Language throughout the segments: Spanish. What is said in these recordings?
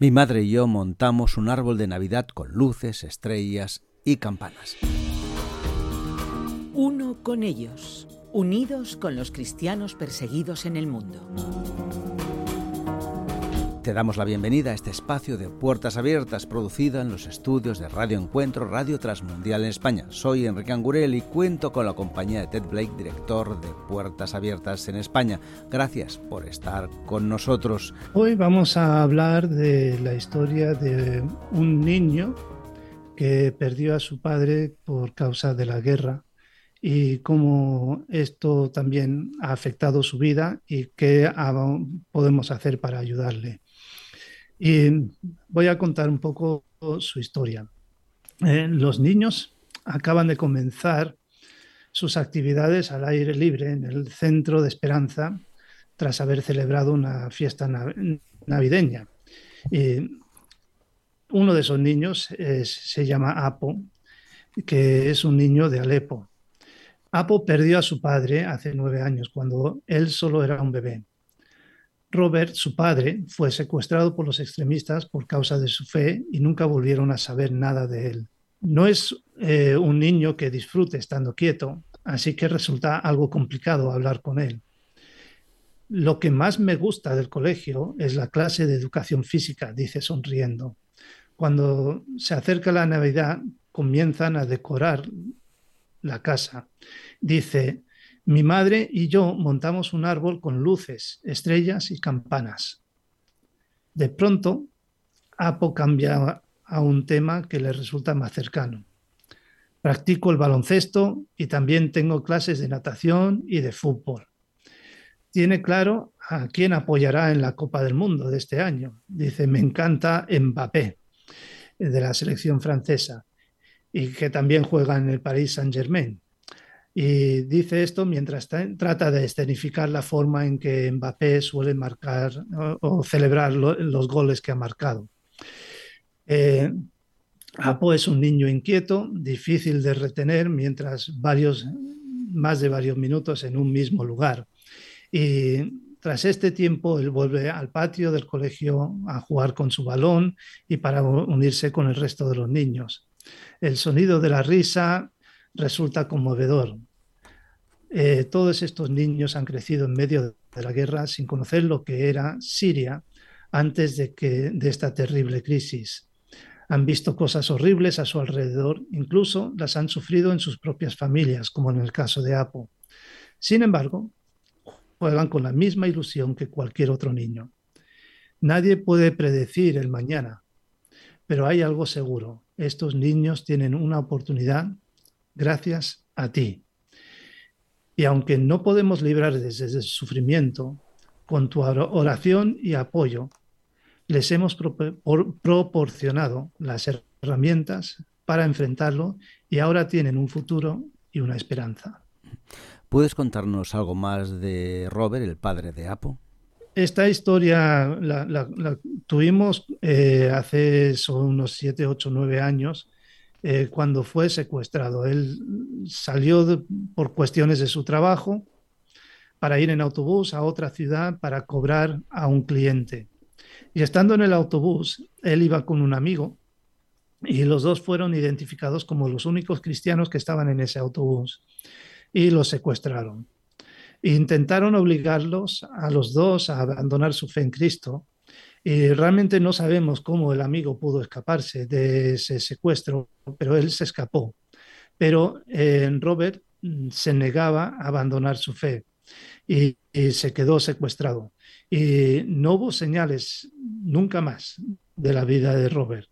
Mi madre y yo montamos un árbol de Navidad con luces, estrellas y campanas. Uno con ellos, unidos con los cristianos perseguidos en el mundo. Te damos la bienvenida a este espacio de Puertas Abiertas producido en los estudios de Radio Encuentro, Radio Transmundial en España. Soy Enrique Angurel y cuento con la compañía de Ted Blake, director de Puertas Abiertas en España. Gracias por estar con nosotros. Hoy vamos a hablar de la historia de un niño que perdió a su padre por causa de la guerra y cómo esto también ha afectado su vida y qué podemos hacer para ayudarle. Y voy a contar un poco su historia. Eh, los niños acaban de comenzar sus actividades al aire libre en el Centro de Esperanza tras haber celebrado una fiesta navideña. Uno de esos niños se llama Apo, que es un niño de Alepo. Apo perdió a su padre hace nueve años, cuando él solo era un bebé. Robert, su padre, fue secuestrado por los extremistas por causa de su fe y nunca volvieron a saber nada de él. No es eh, un niño que disfrute estando quieto, así que resulta algo complicado hablar con él. Lo que más me gusta del colegio es la clase de educación física, dice sonriendo. Cuando se acerca la Navidad, comienzan a decorar la casa. Dice, mi madre y yo montamos un árbol con luces, estrellas y campanas. De pronto, Apo cambia a un tema que le resulta más cercano. Practico el baloncesto y también tengo clases de natación y de fútbol. Tiene claro a quién apoyará en la Copa del Mundo de este año. Dice, me encanta Mbappé, de la selección francesa, y que también juega en el Paris Saint-Germain. Y dice esto mientras trata de escenificar la forma en que Mbappé suele marcar o, celebrar los goles que ha marcado. Eh, Apo es un niño inquieto, difícil de retener mientras varios, más de varios minutos en un mismo lugar. Y tras este tiempo, él vuelve al patio del colegio a jugar con su balón y para unirse con el resto de los niños. El sonido de la risa resulta conmovedor. Eh, todos estos niños han crecido en medio de la guerra sin conocer lo que era Siria antes de, que, de esta terrible crisis. Han visto cosas horribles a su alrededor, incluso las han sufrido en sus propias familias, como en el caso de Apo. Sin embargo, juegan con la misma ilusión que cualquier otro niño. Nadie puede predecir el mañana, pero hay algo seguro. Estos niños tienen una oportunidad gracias a ti. Y aunque no podemos librar desde el sufrimiento, con tu oración y apoyo, les hemos proporcionado las herramientas para enfrentarlo y ahora tienen un futuro y una esperanza. ¿Puedes contarnos algo más de Robert, el padre de Apo? Esta historia la, tuvimos eh, hace unos 7, 8, 9 años eh, cuando fue secuestrado. Él salió por cuestiones de su trabajo para ir en autobús a otra ciudad para cobrar a un cliente. Y estando en el autobús, él iba con un amigo y los dos fueron identificados como los únicos cristianos que estaban en ese autobús y los secuestraron. intentaron obligarlos a los dos a abandonar su fe en Cristo y realmente no sabemos cómo el amigo pudo escaparse de ese secuestro, pero él se escapó. Pero eh, Robert mm, se negaba a abandonar su fe y, se quedó secuestrado. Y no hubo señales nunca más de la vida de Robert.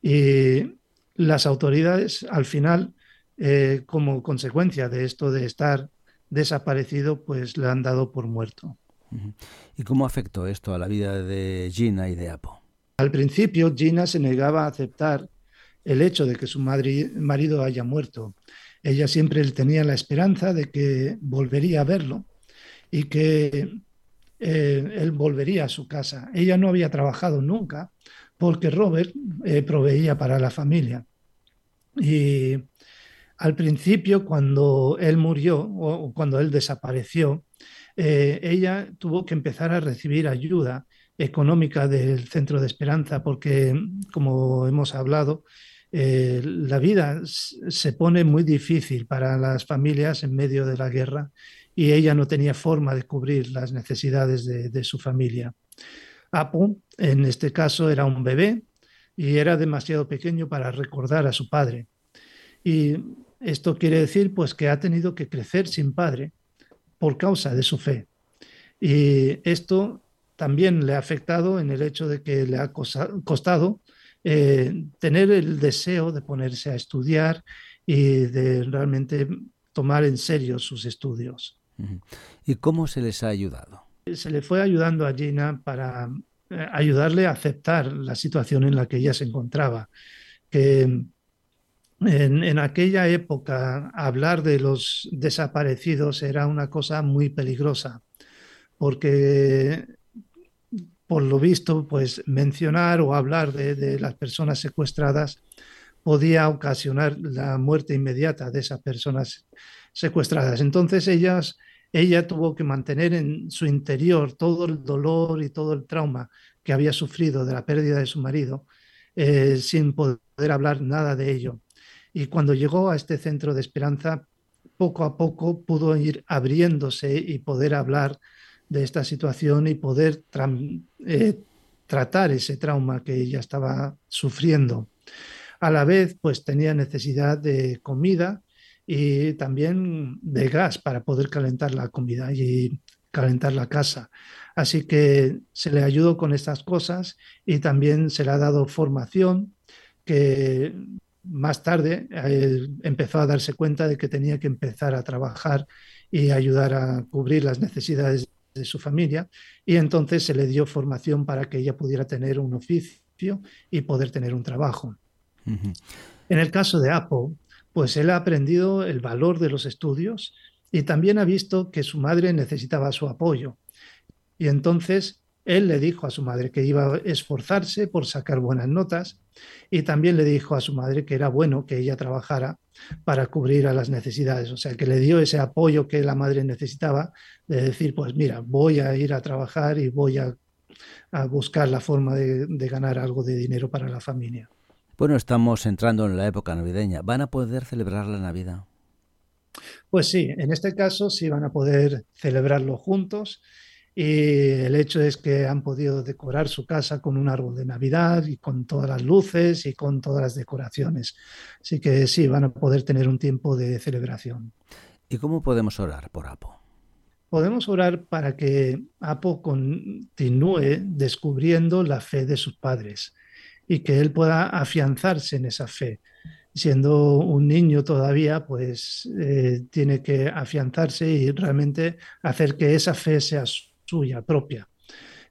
Y las autoridades al final, eh, como consecuencia de esto de estar desaparecido, pues le han dado por muerto. ¿Y cómo afectó esto a la vida de Gina y de Apo? Al principio, Gina se negaba a aceptar el hecho de que su marido haya muerto. Ella siempre tenía la esperanza de que volvería a verlo y que eh, él volvería a su casa. Ella no había trabajado nunca porque Robert eh, proveía para la familia. Y al principio, cuando él murió o cuando él desapareció, eh, ella tuvo que empezar a recibir ayuda económica del Centro de Esperanza, porque, como hemos hablado, eh, la vida se pone muy difícil para las familias en medio de la guerra y ella no tenía forma de cubrir las necesidades de, su familia. Apo, en este caso, era un bebé y era demasiado pequeño para recordar a su padre. Y esto quiere decir pues que ha tenido que crecer sin padre por causa de su fe. Y esto también le ha afectado en el hecho de que le ha costado eh, tener el deseo de ponerse a estudiar y de realmente tomar en serio sus estudios. ¿Y cómo se les ha ayudado? Se le fue ayudando a Gina para eh, ayudarle a aceptar la situación en la que ella se encontraba, que en, aquella época hablar de los desaparecidos era una cosa muy peligrosa, porque por lo visto, pues mencionar o hablar de, las personas secuestradas podía ocasionar la muerte inmediata de esas personas secuestradas. Entonces ellas, ella tuvo que mantener en su interior todo el dolor y todo el trauma que había sufrido de la pérdida de su marido eh, sin poder hablar nada de ello. Y cuando llegó a este centro de esperanza, poco a poco pudo ir abriéndose y poder hablar de esta situación y poder eh, tratar ese trauma que ella estaba sufriendo. A la vez, pues tenía necesidad de comida y también de gas para poder calentar la comida y calentar la casa. Así que se le ayudó con estas cosas y también se le ha dado formación que más tarde eh, empezó a darse cuenta de que tenía que empezar a trabajar y ayudar a cubrir las necesidades de su familia y entonces se le dio formación para que ella pudiera tener un oficio y poder tener un trabajo. En el caso de Apo, pues él ha aprendido el valor de los estudios y también ha visto que su madre necesitaba su apoyo. Y entonces él le dijo a su madre que iba a esforzarse por sacar buenas notas y también le dijo a su madre que era bueno que ella trabajara para cubrir a las necesidades. O sea, que le dio ese apoyo que la madre necesitaba de decir, pues mira, voy a ir a trabajar y voy a, buscar la forma de, de ganar algo de dinero para la familia. Bueno, estamos entrando en la época navideña. ¿Van a poder celebrar la Navidad? Pues sí, en este caso sí van a poder celebrarlo juntos y el hecho es que han podido decorar su casa con un árbol de Navidad y con todas las luces y con todas las decoraciones. Así que sí, van a poder tener un tiempo de celebración. ¿Y cómo podemos orar por Apo? Podemos orar para que Apo continúe descubriendo la fe de sus padres y que él pueda afianzarse en esa fe. Siendo un niño todavía, pues eh, tiene que afianzarse y realmente hacer que esa fe sea suya propia.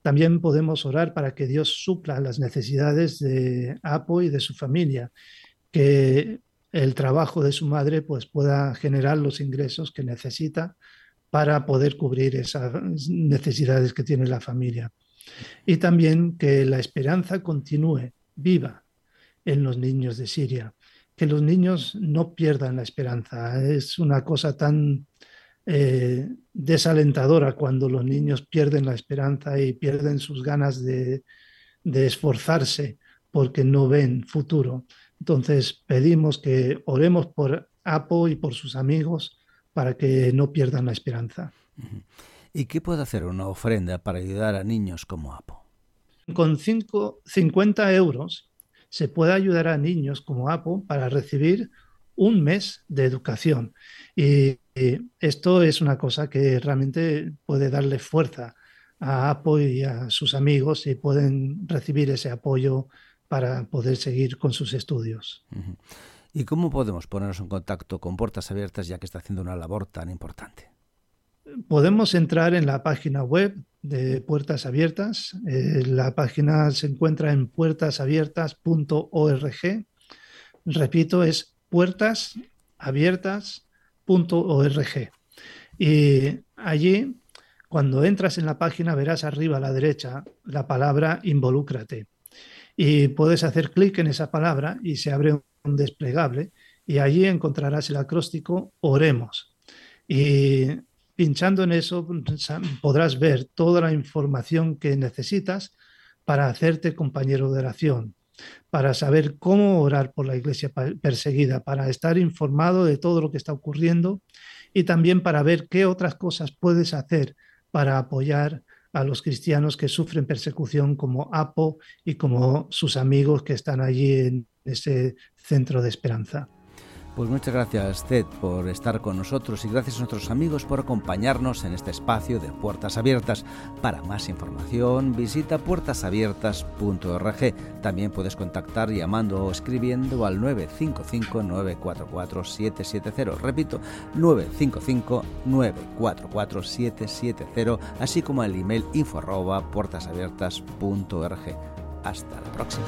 También podemos orar para que Dios supla las necesidades de Apo y de su familia, que el trabajo de su madre pues, pueda generar los ingresos que necesita para poder cubrir esas necesidades que tiene la familia. Y también que la esperanza continúe viva en los niños de Siria, que los niños no pierdan la esperanza. Es una cosa tan eh, desalentadora cuando los niños pierden la esperanza y pierden sus ganas de, esforzarse porque no ven futuro. Entonces pedimos que oremos por Apo y por sus amigos para que no pierdan la esperanza. ¿Y qué puede hacer una ofrenda para ayudar a niños como Apo? Con cinco, 50 euros se puede ayudar a niños como Apo para recibir un mes de educación. Y, esto es una cosa que realmente puede darle fuerza a Apo y a sus amigos y pueden recibir ese apoyo para poder seguir con sus estudios. ¿Y cómo podemos ponernos en contacto con Puertas Abiertas ya que está haciendo una labor tan importante? Podemos entrar en la página web de Puertas Abiertas. Eh, la página se encuentra en puertasabiertas.org. Repito, es Y allí, cuando entras en la página, verás arriba a la derecha la palabra involúcrate. Y puedes hacer clic en esa palabra y se abre un desplegable y allí encontrarás el acróstico Oremos. Y pinchando en eso podrás ver toda la información que necesitas para hacerte compañero de oración, para saber cómo orar por la iglesia perseguida, para estar informado de todo lo que está ocurriendo y también para ver qué otras cosas puedes hacer para apoyar a los cristianos que sufren persecución como Apo y como sus amigos que están allí en ese centro de esperanza. Pues muchas gracias, Ted, por estar con nosotros y gracias a nuestros amigos por acompañarnos en este espacio de Puertas Abiertas. Para más información, visita puertasabiertas.org. También puedes contactar llamando o escribiendo al 955-944-770. Repito, 955-944-770, así como el email info puertasabiertas.org. Hasta la próxima.